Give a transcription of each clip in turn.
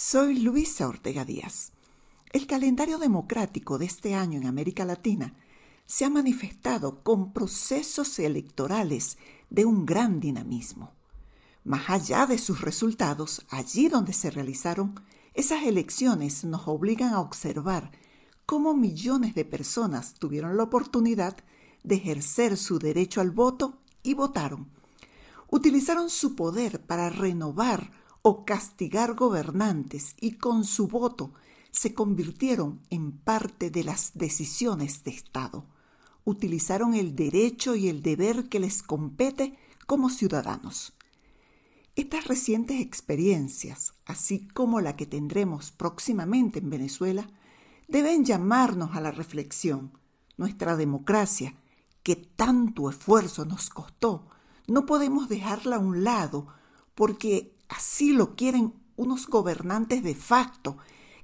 Soy Luisa Ortega Díaz. El calendario democrático de este año en América Latina se ha manifestado con procesos electorales de un gran dinamismo. Más allá de sus resultados, allí donde se realizaron, esas elecciones nos obligan a observar cómo millones de personas tuvieron la oportunidad de ejercer su derecho al voto y votaron. Utilizaron su poder para renovar o castigar gobernantes y con su voto se convirtieron en parte de las decisiones de Estado. Utilizaron el derecho y el deber que les compete como ciudadanos. Estas recientes experiencias, así como la que tendremos próximamente en Venezuela, deben llamarnos a la reflexión. Nuestra democracia, que tanto esfuerzo nos costó, no podemos dejarla a un lado porque Así lo quieren unos gobernantes de facto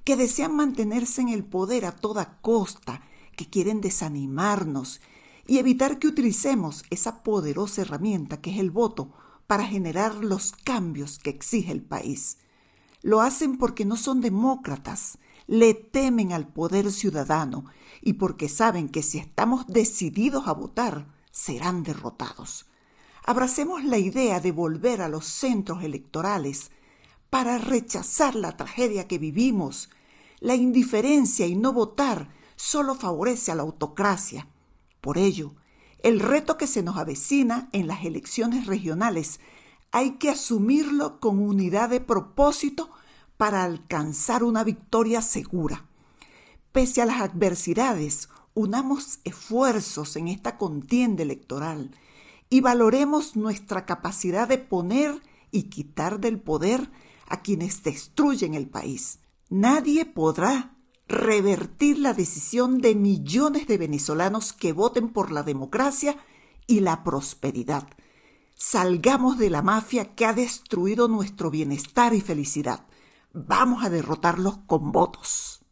que desean mantenerse en el poder a toda costa, que quieren desanimarnos y evitar que utilicemos esa poderosa herramienta que es el voto para generar los cambios que exige el país. Lo hacen porque no son demócratas, le temen al poder ciudadano y porque saben que si estamos decididos a votar, serán derrotados abracemos la idea de volver a los centros electorales para rechazar la tragedia que vivimos. La indiferencia y no votar solo favorece a la autocracia. Por ello, el reto que se nos avecina en las elecciones regionales hay que asumirlo con unidad de propósito para alcanzar una victoria segura. Pese a las adversidades, unamos esfuerzos en esta contienda electoral y valoremos nuestra capacidad de poner y quitar del poder a quienes destruyen el país. Nadie podrá revertir la decisión de millones de venezolanos que voten por la democracia y la prosperidad. Salgamos de la mafia que ha destruido nuestro bienestar y felicidad. Vamos a derrotarlos con votos.